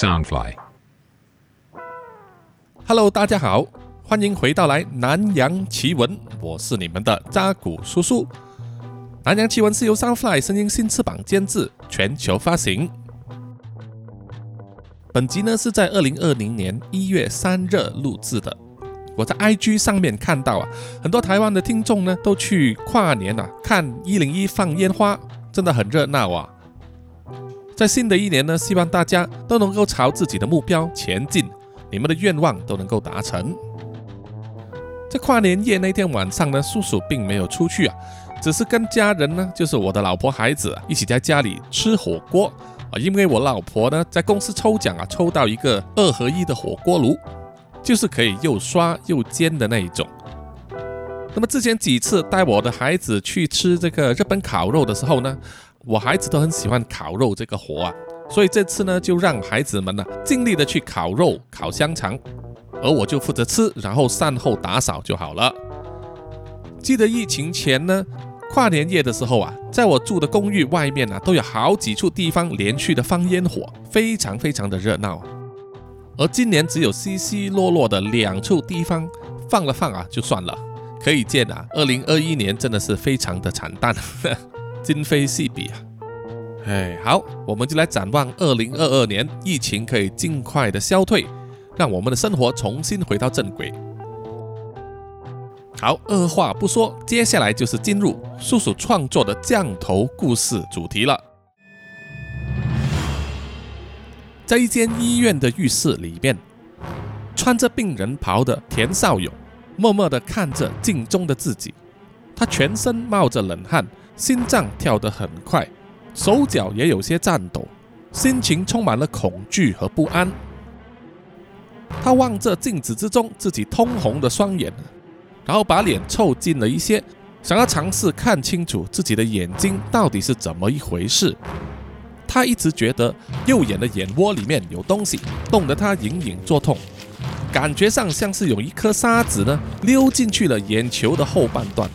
Soundfly。Hello，大家好，欢迎回到来南洋奇闻，我是你们的扎古叔叔。南洋奇闻是由 Soundfly 声音新翅膀监制，全球发行。本集呢是在二零二零年一月三日录制的。我在 IG 上面看到啊，很多台湾的听众呢都去跨年啊看一零一放烟花，真的很热闹啊。在新的一年呢，希望大家都能够朝自己的目标前进。你们的愿望都能够达成。在跨年夜那天晚上呢，叔叔并没有出去啊，只是跟家人呢，就是我的老婆孩子，一起在家里吃火锅啊。因为我老婆呢在公司抽奖啊，抽到一个二合一的火锅炉，就是可以又刷又煎的那一种。那么之前几次带我的孩子去吃这个日本烤肉的时候呢，我孩子都很喜欢烤肉这个活啊。所以这次呢，就让孩子们呢尽力的去烤肉、烤香肠，而我就负责吃，然后善后打扫就好了。记得疫情前呢，跨年夜的时候啊，在我住的公寓外面啊，都有好几处地方连续的放烟火，非常非常的热闹。而今年只有稀稀落落的两处地方放了放啊，就算了。可以见啊，二零二一年真的是非常的惨淡，今非昔比啊。哎，好，我们就来展望二零二二年，疫情可以尽快的消退，让我们的生活重新回到正轨。好，二话不说，接下来就是进入叔叔创作的降头故事主题了。在一间医院的浴室里面，穿着病人袍的田少勇默默地看着镜中的自己，他全身冒着冷汗，心脏跳得很快。手脚也有些颤抖，心情充满了恐惧和不安。他望着镜子之中自己通红的双眼，然后把脸凑近了一些，想要尝试看清楚自己的眼睛到底是怎么一回事。他一直觉得右眼的眼窝里面有东西，冻得他隐隐作痛，感觉上像是有一颗沙子呢溜进去了眼球的后半段，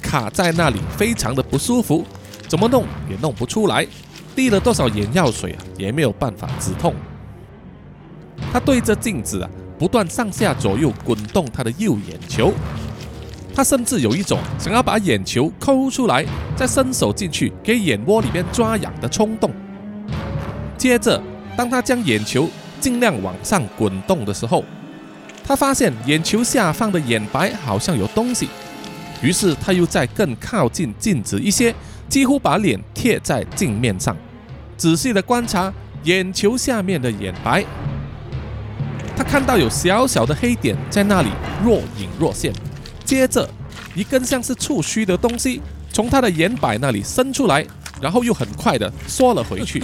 卡在那里，非常的不舒服。怎么弄也弄不出来，滴了多少眼药水啊，也没有办法止痛。他对着镜子啊，不断上下左右滚动他的右眼球，他甚至有一种想要把眼球抠出来，再伸手进去给眼窝里面抓痒的冲动。接着，当他将眼球尽量往上滚动的时候，他发现眼球下方的眼白好像有东西，于是他又再更靠近镜子一些。几乎把脸贴在镜面上，仔细的观察眼球下面的眼白。他看到有小小的黑点在那里若隐若现。接着，一根像是触须的东西从他的眼白那里伸出来，然后又很快的缩了回去。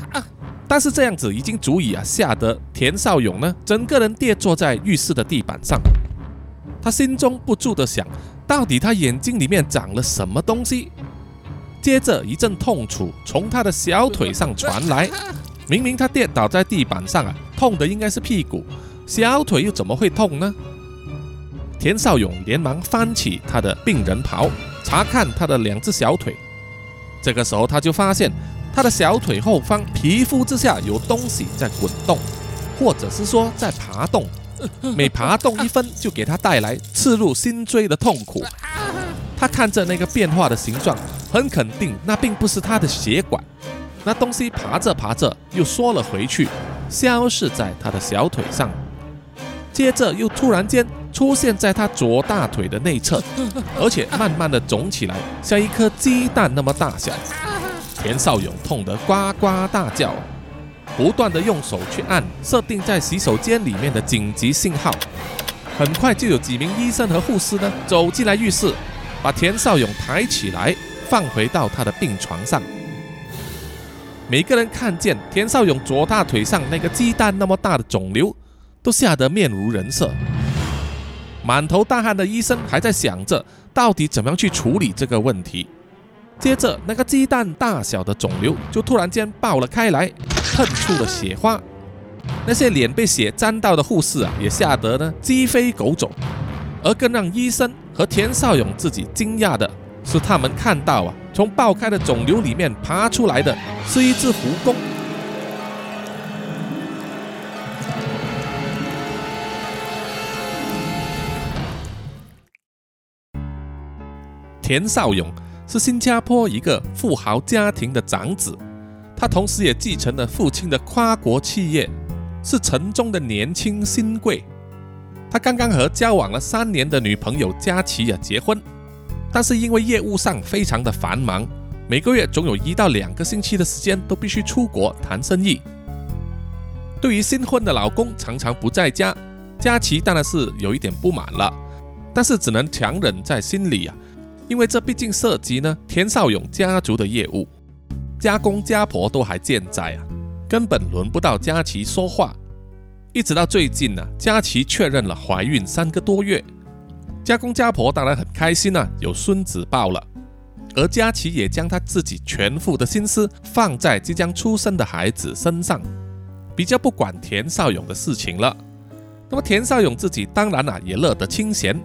但是这样子已经足以啊吓得田少勇呢整个人跌坐在浴室的地板上。他心中不住的想，到底他眼睛里面长了什么东西？接着一阵痛楚从他的小腿上传来，明明他跌倒在地板上啊，痛的应该是屁股，小腿又怎么会痛呢？田少勇连忙翻起他的病人袍，查看他的两只小腿。这个时候他就发现他的小腿后方皮肤之下有东西在滚动，或者是说在爬动，每爬动一分就给他带来刺入心椎的痛苦。他看着那个变化的形状，很肯定那并不是他的血管。那东西爬着爬着又缩了回去，消失在他的小腿上，接着又突然间出现在他左大腿的内侧，而且慢慢的肿起来，像一颗鸡蛋那么大小。田少勇痛得呱呱大叫，不断的用手去按设定在洗手间里面的紧急信号。很快就有几名医生和护士呢走进来浴室。把田少勇抬起来，放回到他的病床上。每个人看见田少勇左大腿上那个鸡蛋那么大的肿瘤，都吓得面无人色。满头大汗的医生还在想着到底怎么样去处理这个问题。接着那个鸡蛋大小的肿瘤就突然间爆了开来喷出了血花。那些脸被血沾到的护士啊也吓得呢鸡飞狗走。而更让医生和田少勇自己惊讶的是他们看到啊从爆开的肿瘤里面爬出来的是一只蜈蚣田少勇是新加坡一个富豪家庭的长子，他同时也继承了父亲的跨国企业，是城中的年轻新贵。他刚刚和交往了三年的女朋友佳琪啊结婚，但是因为业务上非常的繁忙，每个月总有一到两个星期的时间都必须出国谈生意。对于新婚的老公常常不在家，佳琪当然是有一点不满了，但是只能强忍在心里啊，因为这毕竟涉及呢田少勇家族的业务，家公家婆都还健在啊，根本轮不到佳琪说话。一直到最近呢，佳琪确认了怀孕三个多月，家公家婆当然很开心啊，有孙子抱了。而佳琪也将他自己全副的心思放在即将出生的孩子身上，比较不管田少勇的事情了。那么田少勇自己当然啊也乐得清闲，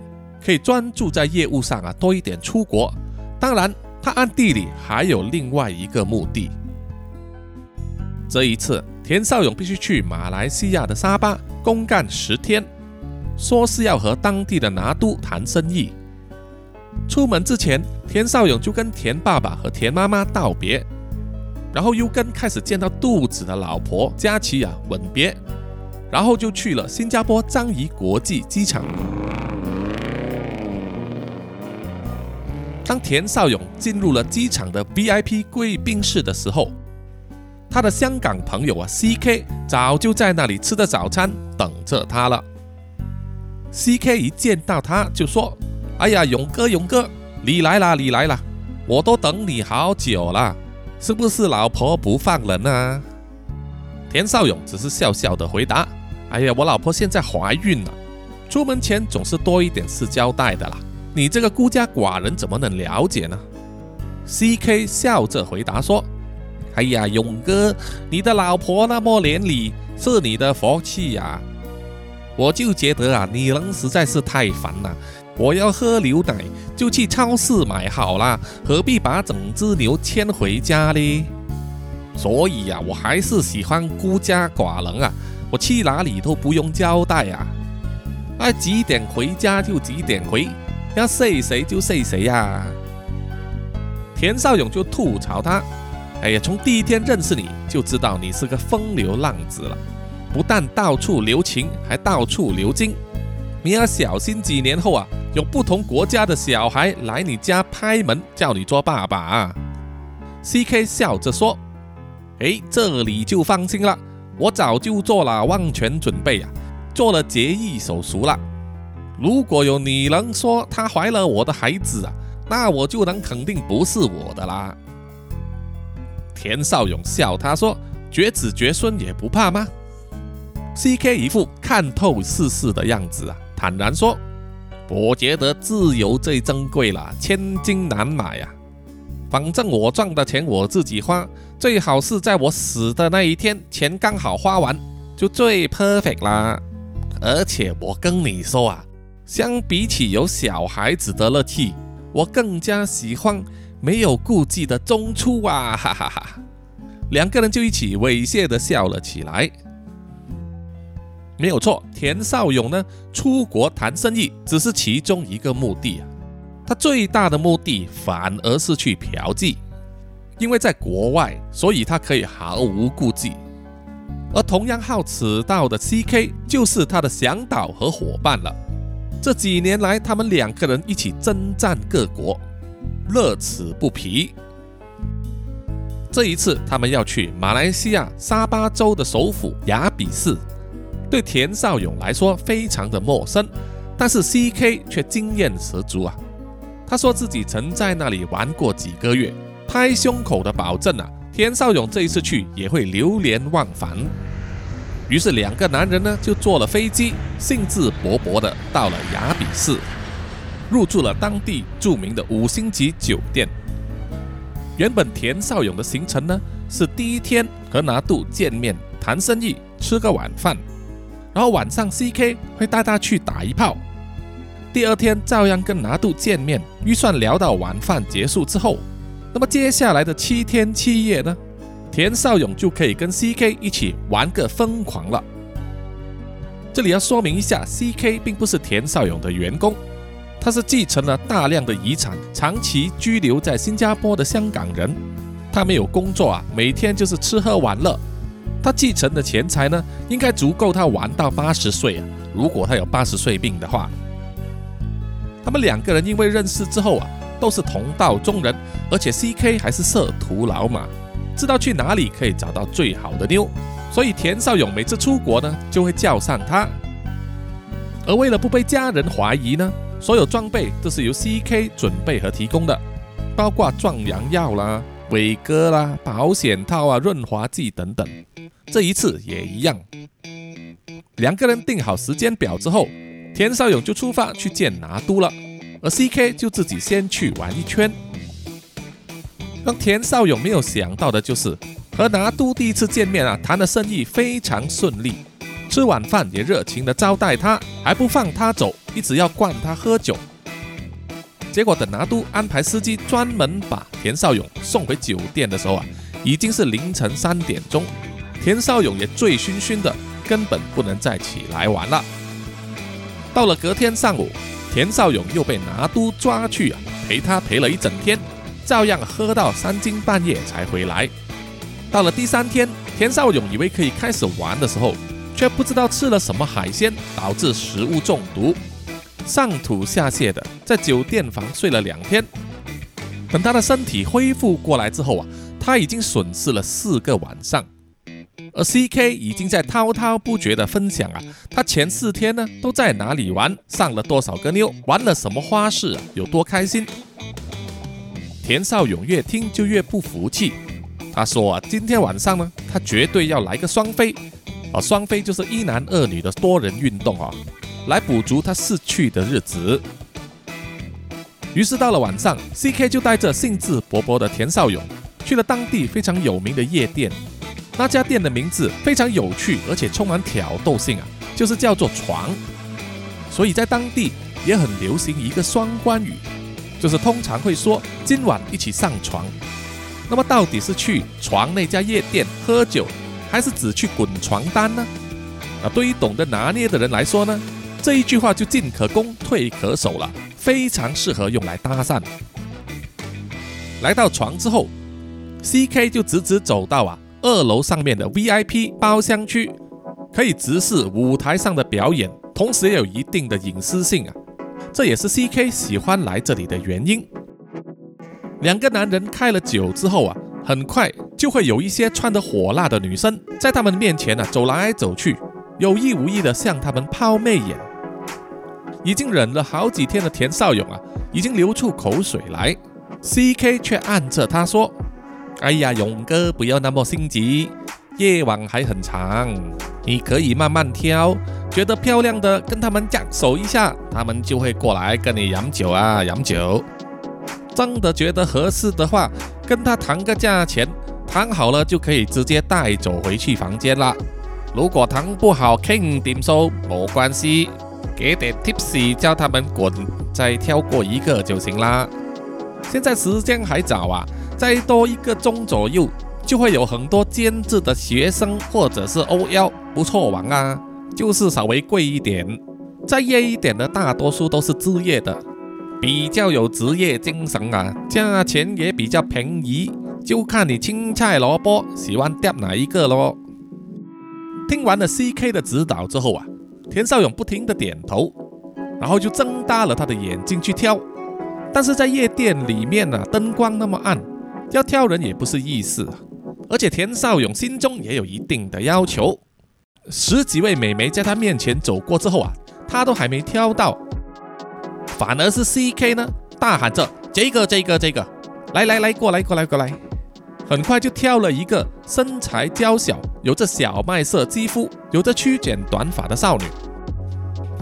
可以专注在业务上啊多一点出国。当然，他暗地里还有另外一个目的。这一次。田少勇必须去马来西亚的沙巴公干十天，说是要和当地的拿督谈生意。出门之前，田少勇就跟田爸爸和田妈妈道别，然后又跟开始见到肚子的老婆佳琪啊吻别，然后就去了新加坡樟宜国际机场。当田少勇进入了机场的 VIP 贵宾室的时候，他的香港朋友啊，C.K. 早就在那里吃的早餐等着他了。C.K. 一见到他就说：“哎呀，勇哥，勇哥，你来啦，你来啦，我都等你好久了，是不是老婆不放人啊？”田少勇只是笑笑的回答：“哎呀，我老婆现在怀孕了，出门前总是多一点事交代的啦。你这个孤家寡人怎么能了解呢？”C.K. 笑着回答说。哎呀，勇哥，你的老婆那么怜理，是你的福气呀！我就觉得啊，你人实在是太烦了。我要喝牛奶，就去超市买好了，何必把整只牛牵回家呢？所以呀，我还是喜欢孤家寡人啊，我去哪里都不用交代啊，爱几点回家就几点回，要睡谁就睡谁呀。田少勇就吐槽他。哎呀，从第一天认识你就知道你是个风流浪子了，不但到处留情，还到处留金。你要小心，几年后啊，有不同国家的小孩来你家拍门，叫你做爸爸啊。C.K. 笑着说：“哎，这里就放心了，我早就做了万全准备啊，做了节育手术了。如果有女人说她怀了我的孩子啊，那我就能肯定不是我的啦。”田少勇笑他说：“绝子绝孙也不怕吗？”C.K. 一副看透世事的样子啊，坦然说：“我觉得自由最珍贵了，千金难买呀。反正我赚的钱我自己花，最好是在我死的那一天，钱刚好花完，就最 perfect 啦。而且我跟你说啊，相比起有小孩子的乐趣，我更加喜欢。”没有顾忌的中出啊，哈哈哈！两个人就一起猥亵的笑了起来。没有错，田少勇呢，出国谈生意只是其中一个目的啊，他最大的目的反而是去嫖妓，因为在国外，所以他可以毫无顾忌。而同样好此道的 C.K. 就是他的向导和伙伴了。这几年来，他们两个人一起征战各国。乐此不疲。这一次，他们要去马来西亚沙巴州的首府雅比市，对田少勇来说非常的陌生，但是 C.K. 却经验十足啊。他说自己曾在那里玩过几个月，拍胸口的保证啊，田少勇这一次去也会流连忘返。于是，两个男人呢就坐了飞机，兴致勃勃的到了雅比市。入住了当地著名的五星级酒店。原本田少勇的行程呢，是第一天和拿度见面谈生意，吃个晚饭，然后晚上 C.K. 会带他去打一炮。第二天照样跟拿度见面，预算聊到晚饭结束之后，那么接下来的七天七夜呢，田少勇就可以跟 C.K. 一起玩个疯狂了。这里要说明一下，C.K. 并不是田少勇的员工。他是继承了大量的遗产，长期居留在新加坡的香港人。他没有工作啊，每天就是吃喝玩乐。他继承的钱财呢，应该足够他玩到八十岁啊。如果他有八十岁病的话，他们两个人因为认识之后啊，都是同道中人，而且 C.K 还是色徒老马，知道去哪里可以找到最好的妞，所以田少勇每次出国呢，就会叫上他。而为了不被家人怀疑呢，所有装备都是由 C.K 准备和提供的，包括壮阳药啦。伟哥啦，保险套啊，润滑剂等等，这一次也一样。两个人定好时间表之后，田少勇就出发去见拿督了，而 C.K 就自己先去玩一圈。让田少勇没有想到的就是，和拿督第一次见面啊，谈的生意非常顺利，吃晚饭也热情的招待他，还不放他走，一直要灌他喝酒。结果等拿督安排司机专门把田少勇送回酒店的时候啊，已经是凌晨三点钟，田少勇也醉醺醺的，根本不能再起来玩了。到了隔天上午，田少勇又被拿督抓去啊，陪他陪了一整天，照样喝到三更半夜才回来。到了第三天，田少勇以为可以开始玩的时候，却不知道吃了什么海鲜，导致食物中毒。上吐下泻的，在酒店房睡了两天。等他的身体恢复过来之后啊，他已经损失了四个晚上。而 C.K 已经在滔滔不绝地分享啊，他前四天呢都在哪里玩，上了多少个妞，玩了什么花式，啊有多开心。田少勇越听就越不服气，他说啊，今天晚上呢，他绝对要来个双飞。啊，双飞就是一男二女的多人运动啊。来补足他逝去的日子。于是到了晚上，C.K 就带着兴致勃勃的田少勇去了当地非常有名的夜店。那家店的名字非常有趣，而且充满挑逗性啊，就是叫做“床”。所以在当地也很流行一个双关语，就是通常会说今晚一起上床。那么到底是去床那家夜店喝酒，还是只去滚床单呢？啊，对于懂得拿捏的人来说呢？这一句话就进可攻退可守了，非常适合用来搭讪。来到床之后，C.K 就直直走到啊二楼上面的 V.I.P 包厢区，可以直视舞台上的表演，同时也有一定的隐私性啊。这也是 C.K 喜欢来这里的原因。两个男人开了酒之后啊，很快就会有一些穿得火辣的女生在他们面前啊走来走去，有意无意的向他们抛媚眼。已经忍了好几天的田少勇啊，已经流出口水来。C.K 却按着他说：“哎呀，勇哥不要那么心急，夜晚还很长，你可以慢慢挑，觉得漂亮的跟他们握手一下，他们就会过来跟你饮酒啊，饮酒。真的觉得合适的话，跟他谈个价钱，谈好了就可以直接带走回去房间了。如果谈不好，肯定收，没关系。”给点 tips，叫他们滚，再跳过一个就行啦。现在时间还早啊，再多一个钟左右，就会有很多兼职的学生或者是 OL 不错玩啊，就是稍微贵一点。再夜一点的，大多数都是职业的，比较有职业精神啊，价钱也比较便宜，就看你青菜萝卜喜欢钓哪一个咯。听完了 CK 的指导之后啊。田少勇不停地点头，然后就睁大了他的眼睛去跳。但是在夜店里面呢，灯光那么暗，要跳人也不是易事。而且田少勇心中也有一定的要求。十几位美眉在他面前走过之后啊，他都还没挑到，反而是 C.K 呢，大喊着：“这个，这个，这个，来来来，过来，过来，过来！”很快就挑了一个身材娇小、有着小麦色肌肤、有着曲卷短发的少女。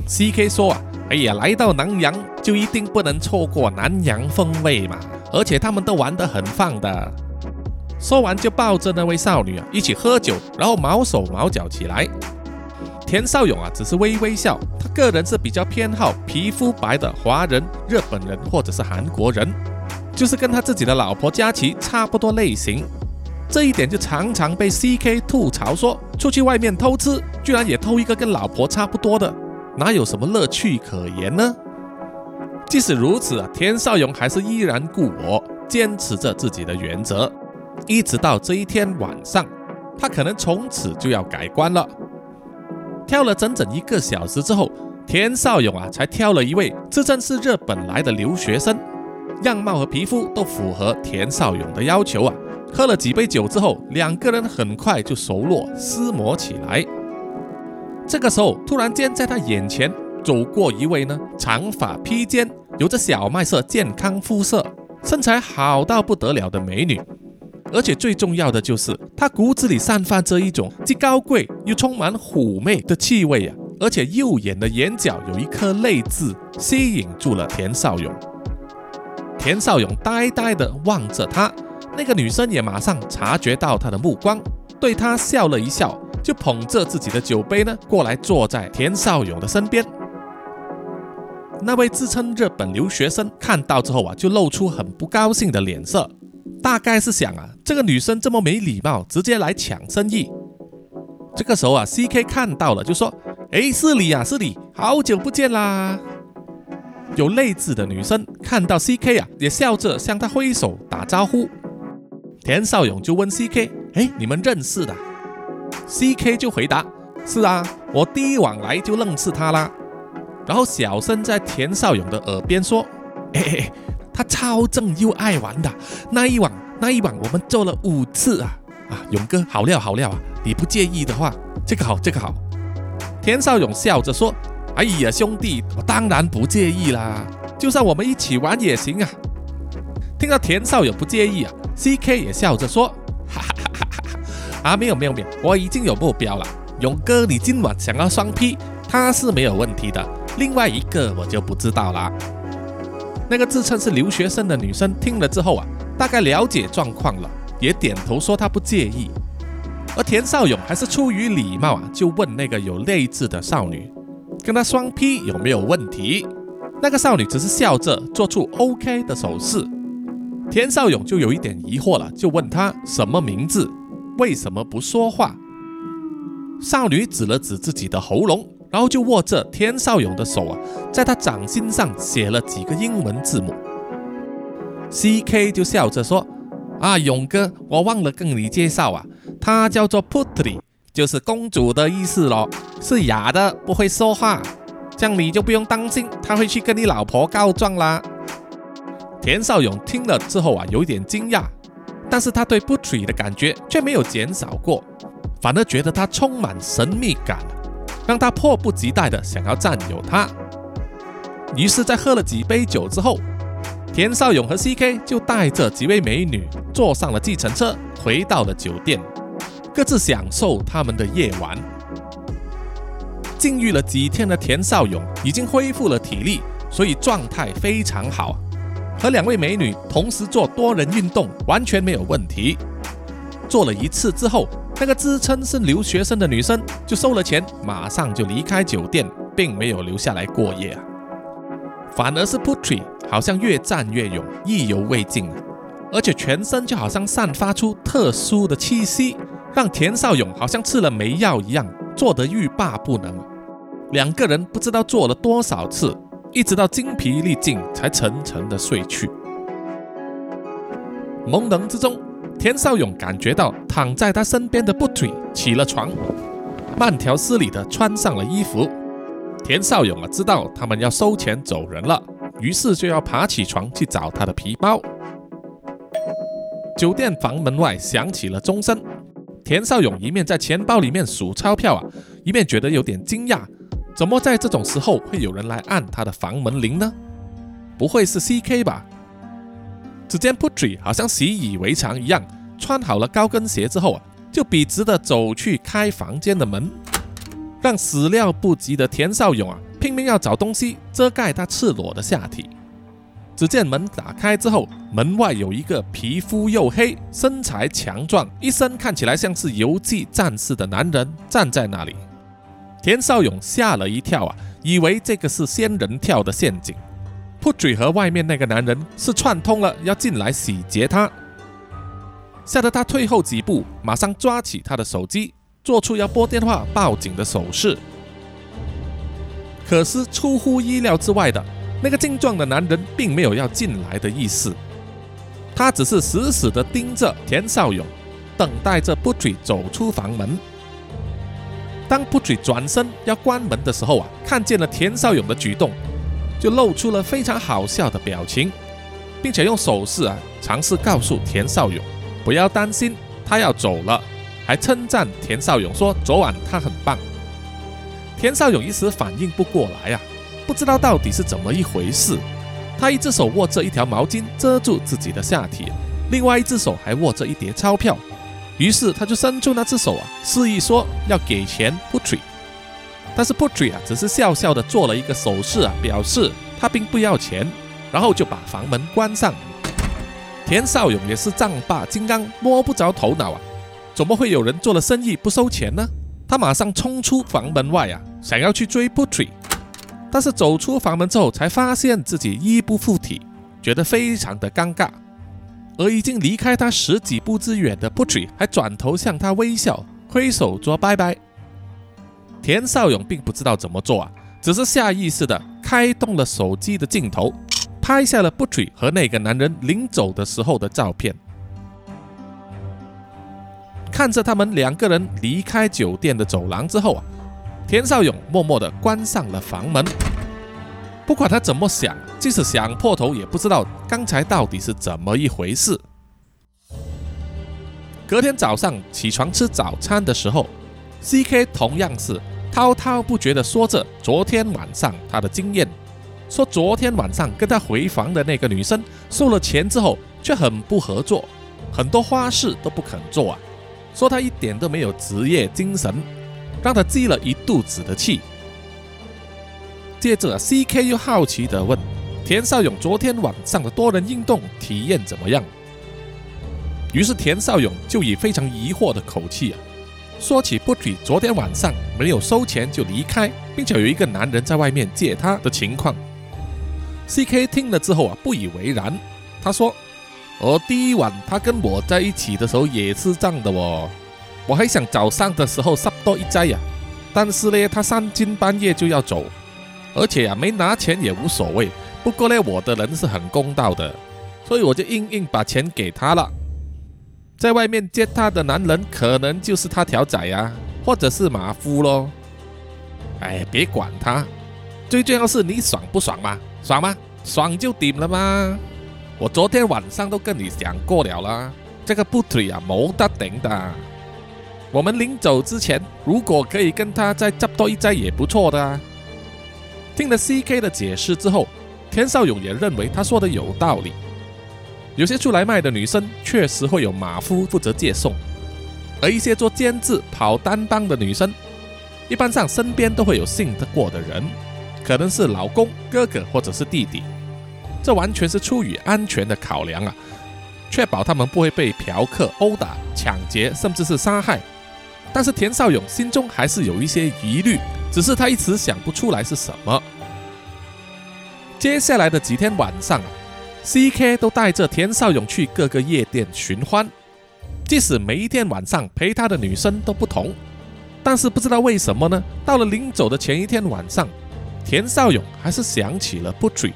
C.K 说啊，哎呀，来到南洋就一定不能错过南洋风味嘛，而且他们都玩得很放的。说完就抱着那位少女啊一起喝酒，然后毛手毛脚起来。田少勇啊只是微微笑，他个人是比较偏好皮肤白的华人、日本人或者是韩国人。就是跟他自己的老婆佳琪差不多类型，这一点就常常被 C.K 吐槽说，出去外面偷吃，居然也偷一个跟老婆差不多的，哪有什么乐趣可言呢？即使如此啊，田少勇还是依然故我，坚持着自己的原则，一直到这一天晚上，他可能从此就要改观了。挑了整整一个小时之后，田少勇啊才挑了一位自称是日本来的留学生，样貌和皮肤都符合田少勇的要求啊。喝了几杯酒之后，两个人很快就熟络厮磨起来。这个时候，突然间在他眼前走过一位呢，长发披肩。有着小麦色健康肤色、身材好到不得了的美女，而且最重要的就是她骨子里散发着一种既高贵又充满妩媚的气味啊！而且右眼的眼角有一颗泪痣，吸引住了田少勇。田少勇呆呆地望着她，那个女生也马上察觉到他的目光，对他笑了一笑，就捧着自己的酒杯呢过来坐在田少勇的身边。那位自称日本留学生看到之后啊，就露出很不高兴的脸色，大概是想啊，这个女生这么没礼貌，直接来抢生意。这个时候啊，C K 看到了，就说：“哎，是你啊，是你，好久不见啦！”有泪痣的女生看到 C K 啊，也笑着向他挥手打招呼。田少勇就问 C K：“ 哎，你们认识的？”C K 就回答：“是啊，我第一晚来就认识他啦。”然后小声在田少勇的耳边说：“哎，他超正又爱玩的，那一晚那一晚我们做了五次啊！啊，勇哥好料好料啊！你不介意的话，这个好这个好。”田少勇笑着说：“哎呀，兄弟，我当然不介意啦，就算我们一起玩也行啊。”听到田少勇不介意啊，C K 也笑着说：“哈哈哈哈哈！啊，没有没有没有，我已经有目标了，勇哥，你今晚想要双 P，他是没有问题的。”另外一个我就不知道啦。那个自称是留学生的女生听了之后啊，大概了解状况了，也点头说她不介意。而田少勇还是出于礼貌啊，就问那个有泪痣的少女，跟她双 P 有没有问题？那个少女只是笑着做出 OK 的手势。田少勇就有一点疑惑了，就问她什么名字，为什么不说话？少女指了指自己的喉咙。然后就握着田少勇的手啊，在他掌心上写了几个英文字母。C K 就笑着说：“啊，勇哥，我忘了跟你介绍啊，他叫做 Putri，就是公主的意思咯，是哑的，不会说话。这样你就不用担心他会去跟你老婆告状啦。”田少勇听了之后啊，有点惊讶，但是他对 Putri 的感觉却没有减少过，反而觉得他充满神秘感。让他迫不及待的想要占有她。于是，在喝了几杯酒之后，田少勇和 C.K 就带着几位美女坐上了计程车，回到了酒店，各自享受他们的夜晚。禁欲了几天的田少勇已经恢复了体力，所以状态非常好，和两位美女同时做多人运动完全没有问题。做了一次之后。那个自称是留学生的女生就收了钱，马上就离开酒店，并没有留下来过夜啊。反而是 Putri 好像越战越勇，意犹未尽，而且全身就好像散发出特殊的气息，让田少勇好像吃了没药一样，做得欲罢不能。两个人不知道做了多少次，一直到精疲力尽才沉沉的睡去。朦胧之中。田少勇感觉到躺在他身边的不腿起了床，慢条斯理地穿上了衣服。田少勇啊，知道他们要收钱走人了，于是就要爬起床去找他的皮包。酒店房门外响起了钟声，田少勇一面在钱包里面数钞票啊，一面觉得有点惊讶：怎么在这种时候会有人来按他的房门铃呢？不会是 C.K 吧？只见 Putri 好像习以为常一样，穿好了高跟鞋之后啊，就笔直的走去开房间的门，让始料不及的田少勇啊拼命要找东西遮盖他赤裸的下体。只见门打开之后，门外有一个皮肤黝黑、身材强壮、一身看起来像是游击战士的男人站在那里。田少勇吓了一跳啊，以为这个是仙人跳的陷阱。P 嘴和外面那个男人是串通了，要进来洗劫他，吓得他退后几步，马上抓起他的手机，做出要拨电话报警的手势。可是出乎意料之外的那个精壮的男人并没有要进来的意思，他只是死死地盯着田少勇，等待着 Putri 走出房门。当 Putri 转身要关门的时候啊，看见了田少勇的举动，就露出了非常好笑的表情，并且用手势啊尝试告诉田少勇不要担心，他要走了，还称赞田少勇说昨晚他很棒。田少勇一时反应不过来啊。不知道到底是怎么一回事，他一只手握着一条毛巾遮住自己的下体，另外一只手还握着一叠钞票。于是他就伸出那只手啊，示意说要给钱不取。但是 Putri 啊，只是笑笑的做了一个手势啊，表示他并不要钱，然后就把房门关上。田少勇也是丈八金刚，摸不着头脑啊，怎么会有人做了生意不收钱呢？他马上冲出房门外啊，想要去追 Putri。但是走出房门之后，才发现自己衣不附体，觉得非常的尴尬。而已经离开他十几步之远的 Putri 还转头向他微笑，挥手说拜拜。田少勇并不知道怎么做啊，只是下意识的开动了手机的镜头，拍下了 Putri 和那个男人临走的时候的照片。看着他们两个人离开酒店的走廊之后啊。田少勇默默的关上了房门。不管他怎么想，即使想破头，也不知道刚才到底是怎么一回事。隔天早上起床吃早餐的时候，C.K. 同样是滔滔不绝地说着昨天晚上他的经验，说昨天晚上跟他回房的那个女生收了钱之后，却很不合作，很多花事都不肯做啊，说他一点都没有职业精神。让他积了一肚子的气。接着，C.K. 又好奇地问田少勇：“昨天晚上的多人运动体验怎么样？”于是田少勇就以非常疑惑的口气啊，说起不举昨天晚上没有收钱就离开，并且有一个男人在外面借他的情况。C.K. 听了之后啊，不以为然。他说：“哦，第一晚他跟我在一起的时候也是这样的哦。”我还想早上的时候杀多一灾呀，但是呢，他三更半夜就要走，而且呀，没拿钱也无所谓。不过呢，我的人是很公道的，所以我就硬硬把钱给他了。在外面接他的男人，可能就是他条仔呀，或者是马夫喽。哎，别管他，最重要是你爽不爽嘛？爽吗？爽就顶了吗？我昨天晚上都跟你讲过了啦，这个不腿啊，没得顶的。我们临走之前，如果可以跟他再执多一灾也不错的啊。听了 C.K 的解释之后，田少勇也认为他说的有道理。有些出来卖的女生确实会有马夫负责接送，而一些做监制、跑单帮的女生，一般上身边都会有信得过的人，可能是老公、哥哥或者是弟弟。这完全是出于安全的考量啊，确保他们不会被嫖客殴打、抢劫，甚至是杀害。但是田少勇心中还是有一些疑虑，只是他一时想不出来是什么。接下来的几天晚上，C.K 都带着田少勇去各个夜店寻欢，即使每一天晚上陪他的女生都不同，但是不知道为什么呢？到了临走的前一天晚上，田少勇还是想起了 Putri。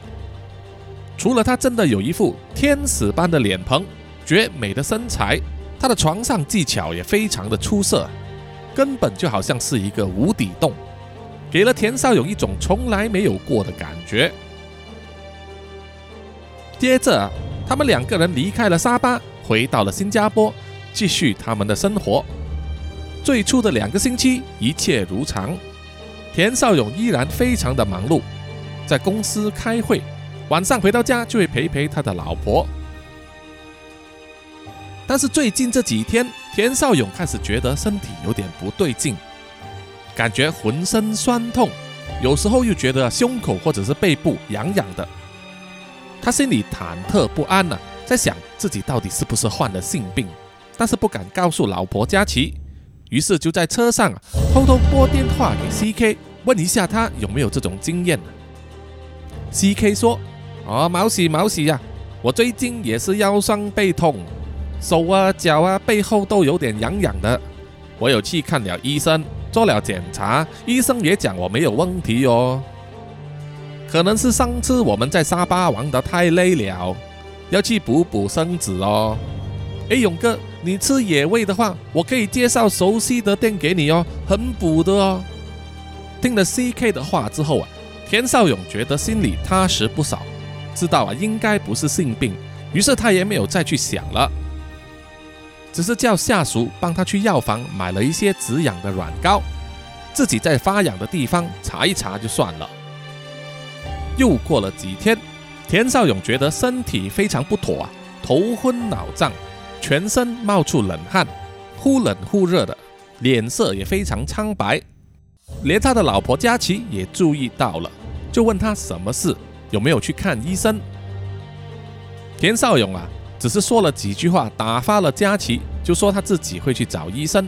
除了他真的有一副天使般的脸庞、绝美的身材，他的床上技巧也非常的出色。根本就好像是一个无底洞，给了田少勇一种从来没有过的感觉。接着，他们两个人离开了沙巴，回到了新加坡，继续他们的生活。最初的两个星期一切如常，田少勇依然非常的忙碌，在公司开会，晚上回到家就会陪陪他的老婆。但是最近这几天，田少勇开始觉得身体有点不对劲，感觉浑身酸痛，有时候又觉得胸口或者是背部痒痒的。他心里忐忑不安呢，在想自己到底是不是患了性病，但是不敢告诉老婆佳琪，于是就在车上偷偷拨电话给 C.K，问一下他有没有这种经验。C.K 说：“哦，毛喜毛喜呀，我最近也是腰酸背痛。”手啊、脚啊、背后都有点痒痒的，我有去看了医生，做了检查，医生也讲我没有问题哦。可能是上次我们在沙巴玩得太累了，要去补补身子哦。哎，勇哥，你吃野味的话，我可以介绍熟悉的店给你哦，很补的哦。听了 C.K 的话之后啊，田少勇觉得心里踏实不少，知道啊应该不是性病，于是他也没有再去想了，只是叫下属帮他去药房买了一些止痒的软膏，自己在发痒的地方擦一擦就算了。又过了几天，田少勇觉得身体非常不妥啊，头昏脑胀。全身冒出冷汗，忽冷忽热的，脸色也非常苍白，连他的老婆佳琪也注意到了，就问他什么事，有没有去看医生。田少勇啊，只是说了几句话，打发了佳琪，就说他自己会去找医生。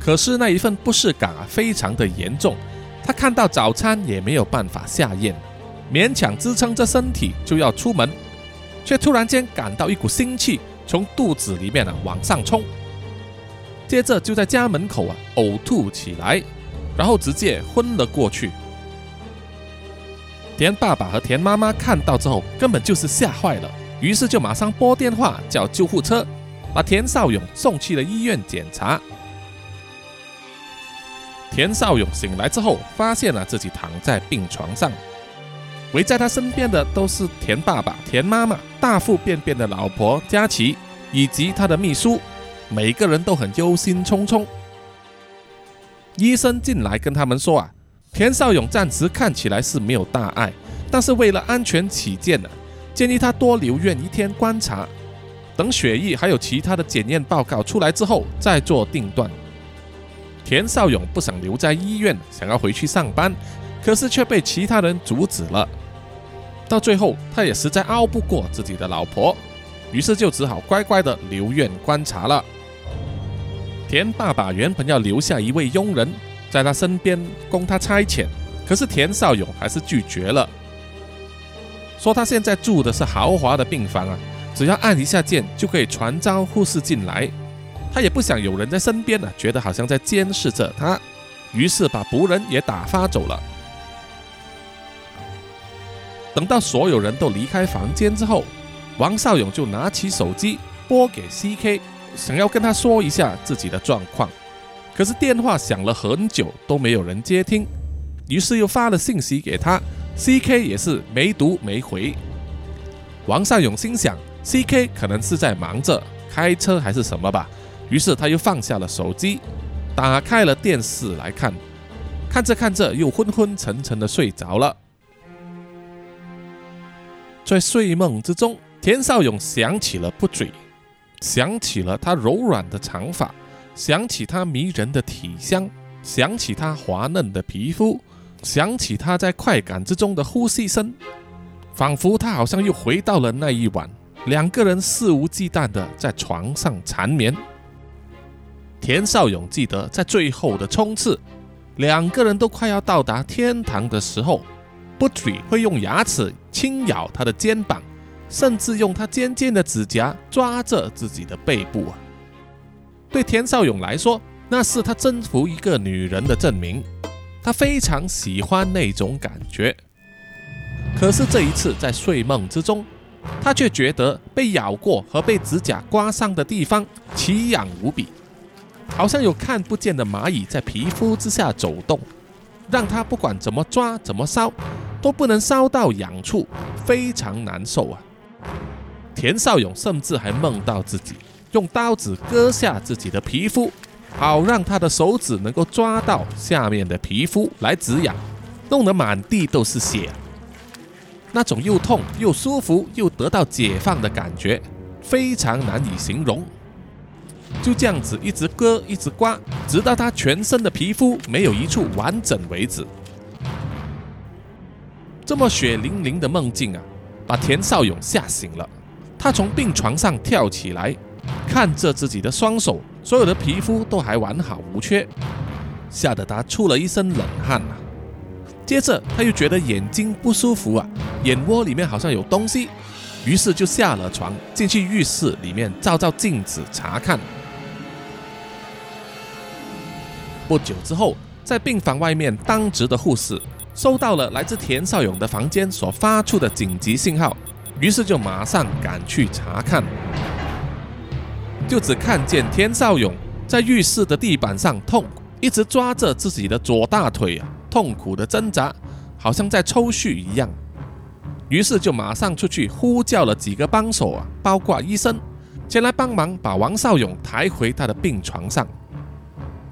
可是那一份不适感啊，非常的严重，他看到早餐也没有办法下咽，勉强支撑着身体就要出门，却突然间感到一股腥气。从肚子里面啊往上冲，接着就在家门口啊呕吐起来，然后直接昏了过去。田爸爸和田妈妈看到之后，根本就是吓坏了，于是就马上拨电话叫救护车，把田少勇送去了医院检查。田少勇醒来之后，发现了自己躺在病床上。围在他身边的都是田爸爸、田妈妈、大腹便便的老婆佳琪，以及他的秘书，每个人都很忧心忡忡。医生进来跟他们说啊，田少勇暂时看起来是没有大碍，但是为了安全起见呢，建议他多留院一天观察，等血液还有其他的检验报告出来之后再做定断。田少勇不想留在医院，想要回去上班。可是却被其他人阻止了。到最后，他也实在拗不过自己的老婆，于是就只好乖乖的留院观察了。田爸爸原本要留下一位佣人在他身边供他差遣，可是田少勇还是拒绝了，说他现在住的是豪华的病房啊，只要按一下键就可以传召护士进来，他也不想有人在身边呢，觉得好像在监视着他，于是把仆人也打发走了。等到所有人都离开房间之后，王少勇就拿起手机拨给 C.K，想要跟他说一下自己的状况。可是电话响了很久都没有人接听，于是又发了信息给他，C.K 也是没读没回。王少勇心想，C.K 可能是在忙着开车还是什么吧，于是他又放下了手机，打开了电视来看，看着看着又昏昏沉沉的睡着了。在睡梦之中，田少勇想起了不嘴，想起了他柔软的长发，想起他迷人的体香，想起他滑嫩的皮肤，想起他在快感之中的呼吸声，仿佛他好像又回到了那一晚，两个人肆无忌惮的在床上缠绵。田少勇记得，在最后的冲刺，两个人都快要到达天堂的时候。不嘴会用牙齿轻咬他的肩膀，甚至用他尖尖的指甲抓着自己的背部啊！对田少勇来说，那是他征服一个女人的证明，他非常喜欢那种感觉。可是这一次在睡梦之中，他却觉得被咬过和被指甲刮伤的地方奇痒无比，好像有看不见的蚂蚁在皮肤之下走动，让他不管怎么抓怎么烧。都不能烧到痒处，非常难受啊！田少勇甚至还梦到自己用刀子割下自己的皮肤，好让他的手指能够抓到下面的皮肤来止痒，弄得满地都是血。那种又痛又舒服又得到解放的感觉，非常难以形容。就这样子一直割一直刮，直到他全身的皮肤没有一处完整为止。这么血淋淋的梦境啊，把田少勇吓醒了。他从病床上跳起来，看着自己的双手，所有的皮肤都还完好无缺，吓得他出了一身冷汗啊。接着他又觉得眼睛不舒服啊，眼窝里面好像有东西，于是就下了床，进去浴室里面照照镜子查看。不久之后，在病房外面当值的护士。收到了来自田少勇的房间所发出的紧急信号，于是就马上赶去查看，就只看见田少勇在浴室的地板上痛，一直抓着自己的左大腿啊，痛苦的挣扎，好像在抽搐一样。于是就马上出去呼叫了几个帮手啊，包括医生，前来帮忙把王少勇抬回他的病床上。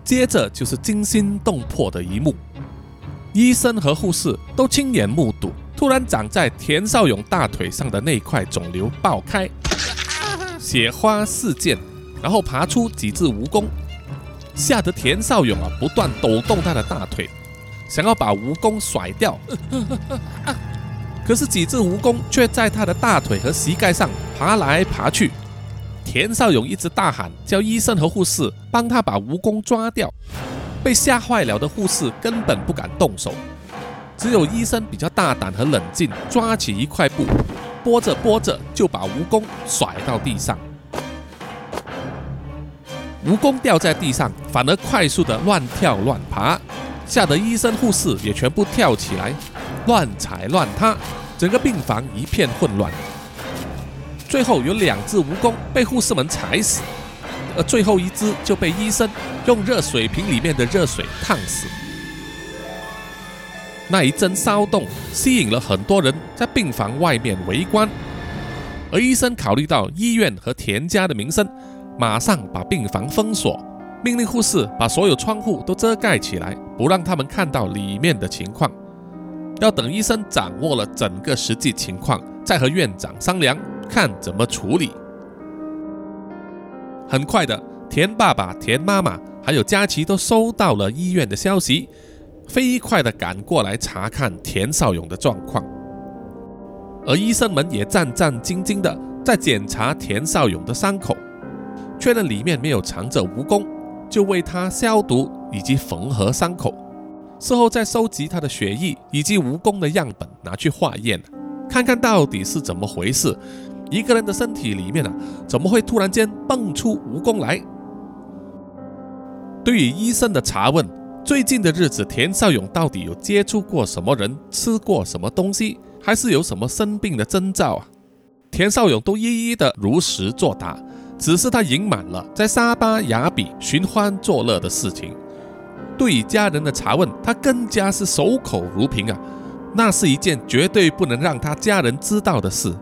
接着就是惊心动魄的一幕。医生和护士都亲眼目睹，突然长在田少勇大腿上的那块肿瘤爆开，血花四溅，然后爬出几只蜈蚣，吓得田少勇啊不断抖动他的大腿，想要把蜈蚣甩掉。可是几只蜈蚣却在他的大腿和膝盖上爬来爬去，田少勇一直大喊，叫医生和护士帮他把蜈蚣抓掉。被吓坏了的护士根本不敢动手，只有医生比较大胆和冷静，抓起一块布，拨着拨着就把蜈蚣甩到地上。蜈蚣掉在地上，反而快速的乱跳乱爬，吓得医生护士也全部跳起来，乱踩乱踏，整个病房一片混乱。最后有两只蜈蚣被护士们踩死。而最后一只就被医生用热水瓶里面的热水烫死。那一阵骚动吸引了很多人在病房外面围观，而医生考虑到医院和田家的名声，马上把病房封锁，命令护士把所有窗户都遮盖起来，不让他们看到里面的情况，要等医生掌握了整个实际情况，再和院长商量，看怎么处理。很快的，田爸爸、田妈妈还有佳琪都收到了医院的消息，飞快的赶过来查看田少勇的状况。而医生们也战战兢兢的在检查田少勇的伤口，确认里面没有藏着蜈蚣，就为他消毒以及缝合伤口。事后再收集他的血液以及蜈蚣的样本拿去化验，看看到底是怎么回事。一个人的身体里面啊，怎么会突然间蹦出蜈蚣来？对于医生的查问，最近的日子田少勇到底有接触过什么人，吃过什么东西，还是有什么生病的征兆啊？田少勇都一一的如实作答，只是他隐瞒了在沙巴雅比寻欢作乐的事情。对于家人的查问，他更加是守口如瓶啊，那是一件绝对不能让他家人知道的事。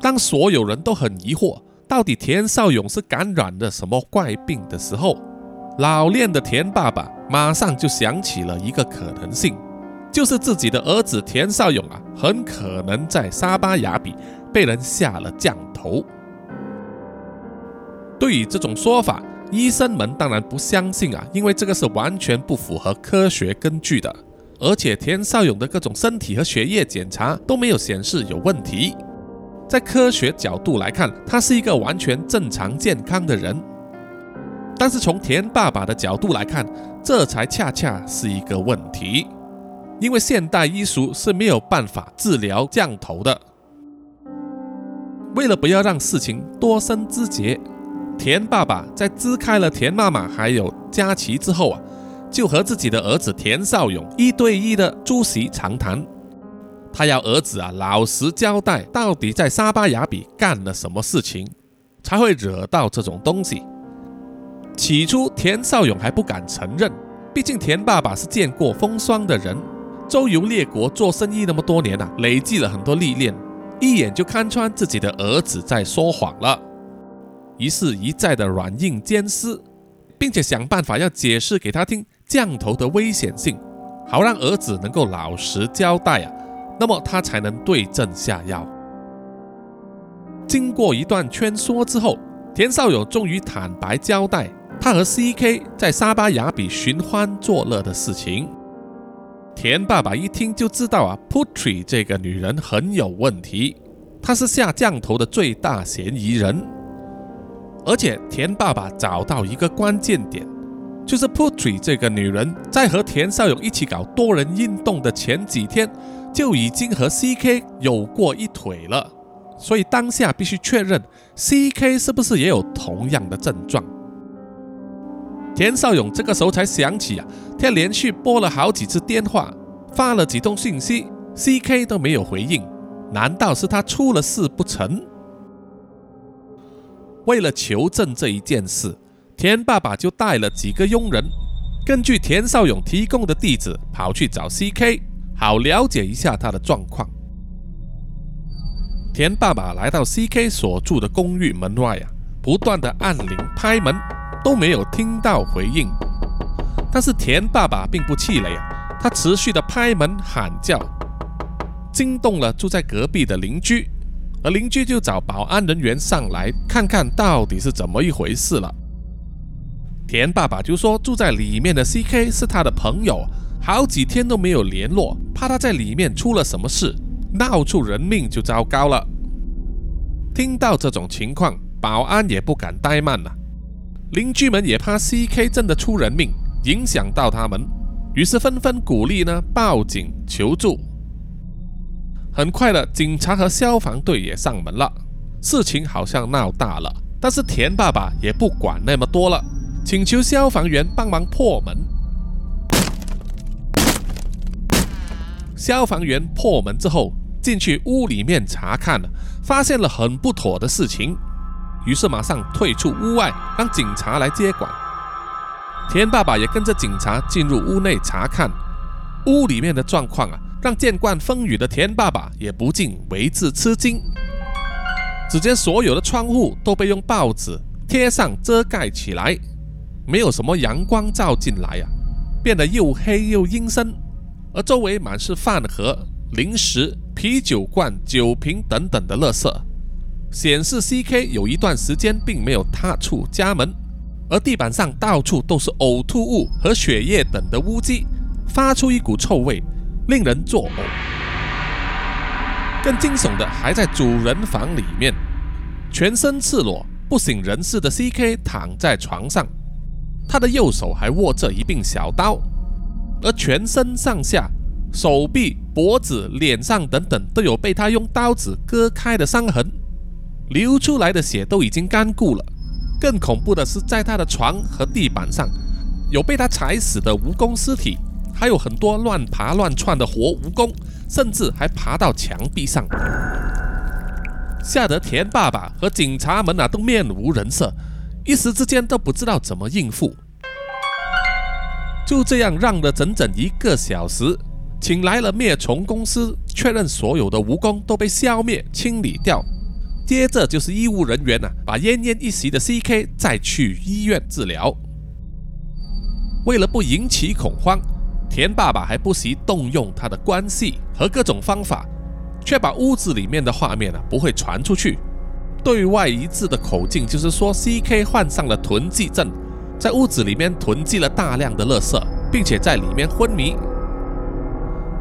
当所有人都很疑惑，到底田少勇是感染了什么怪病的时候，老练的田爸爸马上就想起了一个可能性，就是自己的儿子田少勇啊，很可能在沙巴雅比被人下了降头。对于这种说法，医生们当然不相信啊，因为这个是完全不符合科学根据的，而且田少勇的各种身体和血液检查都没有显示有问题。在科学角度来看，他是一个完全正常健康的人。但是从田爸爸的角度来看，这才恰恰是一个问题，因为现代医术是没有办法治疗降头的。为了不要让事情多生枝节，田爸爸在支开了田妈妈还有佳琪之后啊，就和自己的儿子田少勇一对一的出席长谈。他要儿子啊老实交代，到底在沙巴雅比干了什么事情，才会惹到这种东西。起初田少勇还不敢承认，毕竟田爸爸是见过风霜的人，周游列国做生意那么多年啊，累积了很多历练，一眼就看穿自己的儿子在说谎了。于是，一再的软硬兼施，并且想办法要解释给他听降头的危险性，好让儿子能够老实交代啊。那么他才能对症下药。经过一段劝说之后，田少勇终于坦白交代他和 C.K 在沙巴雅比寻欢作乐的事情。田爸爸一听就知道啊，Putri 这个女人很有问题，她是下降头的最大嫌疑人。而且田爸爸找到一个关键点，就是 Putri 这个女人在和田少勇一起搞多人运动的前几天。就已经和 C.K 有过一腿了，所以当下必须确认 C.K 是不是也有同样的症状。田少勇这个时候才想起啊，他连续拨了好几次电话，发了几通信息，CK 都没有回应，难道是他出了事不成？为了求证这一件事，田爸爸就带了几个佣人，根据田少勇提供的地址跑去找 CK，好了解一下他的状况。田爸爸来到 CK 所住的公寓门外啊，不断的按铃拍门，都没有听到回应。但是田爸爸并不气馁啊，他持续的拍门喊叫，惊动了住在隔壁的邻居，而邻居就找保安人员上来看看到底是怎么一回事了。田爸爸就说住在里面的 CK 是他的朋友，好几天都没有联络，怕他在里面出了什么事。闹出人命就糟糕了。听到这种情况，保安也不敢怠慢了。邻居们也怕 CK 真的出人命，影响到他们，于是纷纷鼓励呢报警求助。很快的，警察和消防队也上门了。事情好像闹大了，但是田爸爸也不管那么多了，请求消防员帮忙破门。消防员破门之后进去屋里面查看了，发现了很不妥的事情，于是马上退出屋外，让警察来接管。田爸爸也跟着警察进入屋内查看，屋里面的状况啊，让见惯风雨的田爸爸也不禁为之吃惊。只见所有的窗户都被用报纸贴上遮盖起来，没有什么阳光照进来啊，变得又黑又阴森。而周围满是饭盒、零食、啤酒罐、酒瓶等等的垃圾，显示 C.K. 有一段时间并没有踏出家门。而地板上到处都是呕吐物和血液等的污迹，发出一股臭味，令人作呕。更惊悚的还在主人房里面，全身赤裸、不省人事的 C.K. 躺在床上，他的右手还握着一柄小刀。而全身上下、手臂、脖子、脸上等等，都有被他用刀子割开的伤痕，流出来的血都已经干固了。更恐怖的是，在他的床和地板上，有被他踩死的蜈蚣尸体，还有很多乱爬乱窜的活蜈蚣，甚至还爬到墙壁上，吓得田爸爸和警察们啊都面无人色，一时之间都不知道怎么应付。就这样让了整整一个小时，请来了灭虫公司，确认所有的蜈蚣都被消灭清理掉。接着就是医务人员呢，把奄奄一息的 C.K. 再去医院治疗。为了不引起恐慌，田爸爸还不惜动用他的关系和各种方法，确保屋子里面的画面啊不会传出去。对外一致的口径就是说，C.K. 患上了囤积症。在屋子里面囤积了大量的垃圾，并且在里面昏迷。